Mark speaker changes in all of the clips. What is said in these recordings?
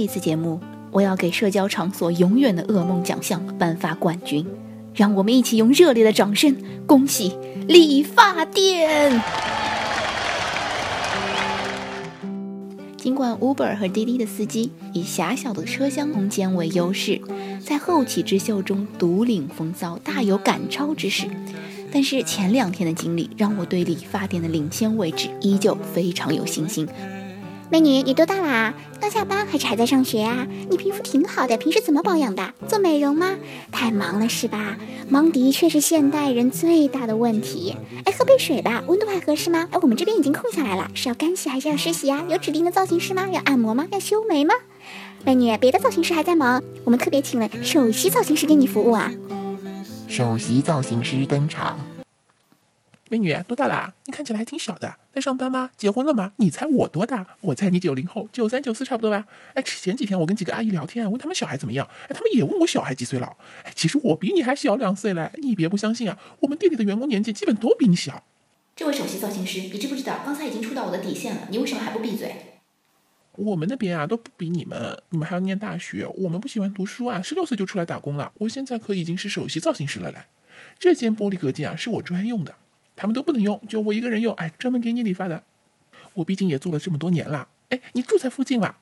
Speaker 1: 一次节目，我要给社交场所永远的噩梦奖项颁发冠军。让我们一起用热烈的掌声恭喜理发店！尽管 Uber 和滴滴的司机以狭小的车厢空间为优势，在后起之秀中独领风骚，大有赶超之势，但是前两天的经历让我对理发店的领先位置依旧非常有信心。
Speaker 2: 美女，你多大啦？刚下班还是还在上学啊？你皮肤挺好的，平时怎么保养的？做美容吗？太忙了是吧？忙的确是现代人最大的问题。哎，喝杯水吧，温度还合适吗？哎，我们这边已经空下来了，是要干洗还是要湿洗啊？有指定的造型师吗？要按摩吗？要修眉吗？美女，别的造型师还在忙，我们特别请了首席造型师给你服务啊。
Speaker 3: 首席造型师登场。
Speaker 4: 美女多大了？你看起来还挺小的，在上班吗？结婚了吗？你猜我多大？我猜你九零后，九三九四差不多吧？哎，前几天我跟几个阿姨聊天，问他们小孩怎么样，哎，他们也问我小孩几岁了。哎，其实我比你还小两岁嘞，你别不相信啊，我们店里的员工年纪基本都比你小。
Speaker 1: 这位首席造型师，你知不知道刚才已经触到我的底线了？你为什么还不闭嘴？
Speaker 4: 我们那边啊都不比你们，你们还要念大学，我们不喜欢读书啊，十六岁就出来打工了。我现在可已经是首席造型师了嘞。这间玻璃隔间啊是我专用的。他们都不能用，就我一个人用。哎，专门给你理发的。我毕竟也做了这么多年了。哎，你住在附近吧？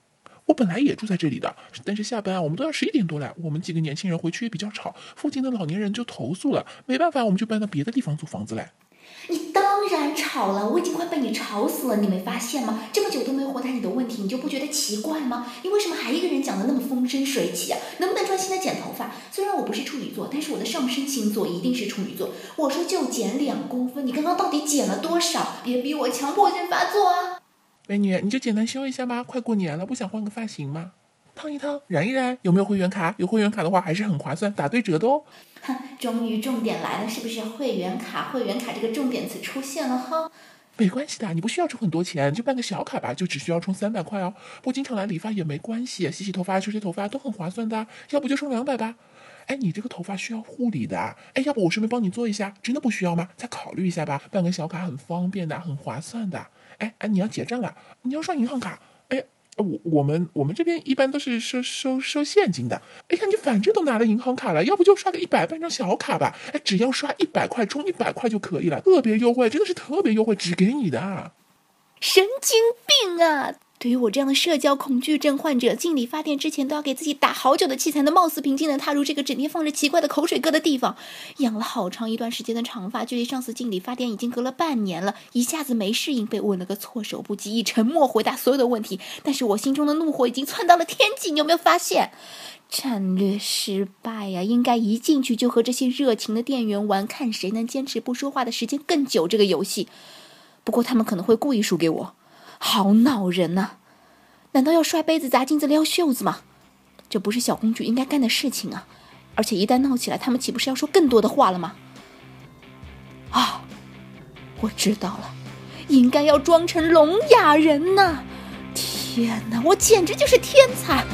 Speaker 4: 我本来也住在这里的，但是下班啊，我们都要十一点多了。我们几个年轻人回去也比较吵，附近的老年人就投诉了。没办法，我们就搬到别的地方租房子来。
Speaker 1: 然吵了，我已经快被你吵死了，你没发现吗？这么久都没回答你的问题，你就不觉得奇怪吗？你为什么还一个人讲的那么风生水起啊？能不能专心的剪头发？虽然我不是处女座，但是我的上升星座一定是处女座。我说就剪两公分，你刚刚到底剪了多少？别逼我强迫症发作啊！
Speaker 4: 美女，你就简单修一下吧，快过年了，不想换个发型吗？烫一烫，染一染，有没有会员卡？有会员卡的话还是很划算，打对折的哦。
Speaker 1: 哼，终于重点来了，是不是？会员卡，会员卡这个重点词出现了哈。
Speaker 4: 没关系的，你不需要充很多钱，就办个小卡吧，就只需要充三百块哦。不经常来理发也没关系，洗洗头发、吹吹头发都很划算的。要不就充两百吧。哎，你这个头发需要护理的，哎，要不我顺便帮你做一下？真的不需要吗？再考虑一下吧，办个小卡很方便的，很划算的。哎哎，你要结账了，你要刷银行卡。我我们我们这边一般都是收收收现金的。哎呀，你反正都拿了银行卡了，要不就刷个一百办张小卡吧。哎，只要刷一百块，充一百块就可以了，特别优惠，真的是特别优惠，只给你的。
Speaker 1: 神经病啊！对于我这样的社交恐惧症患者，进理发店之前都要给自己打好久的气，才能貌似平静的踏入这个整天放着奇怪的口水歌的地方。养了好长一段时间的长发，距离上次进理发店已经隔了半年了，一下子没适应，被问了个措手不及，以沉默回答所有的问题。但是我心中的怒火已经窜到了天际，你有没有发现？战略失败呀！应该一进去就和这些热情的店员玩，看谁能坚持不说话的时间更久。这个游戏，不过他们可能会故意输给我。好恼人呐！难道要摔杯子、砸镜子、撩袖子吗？这不是小公主应该干的事情啊！而且一旦闹起来，他们岂不是要说更多的话了吗？啊，我知道了，应该要装成聋哑人呐！天哪，我简直就是天才！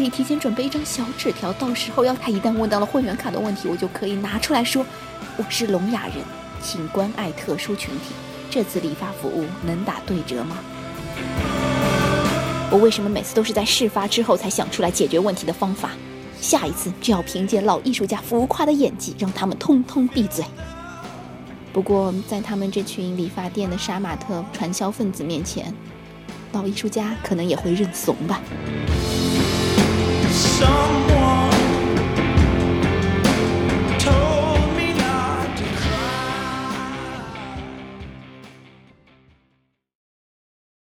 Speaker 1: 可以提前准备一张小纸条，到时候要他一旦问到了会员卡的问题，我就可以拿出来说：“我是聋哑人，请关爱特殊群体。这次理发服务能打对折吗？”我为什么每次都是在事发之后才想出来解决问题的方法？下一次就要凭借老艺术家浮夸的演技，让他们通通闭嘴。不过，在他们这群理发店的杀马特传销分子面前，老艺术家可能也会认怂吧。someone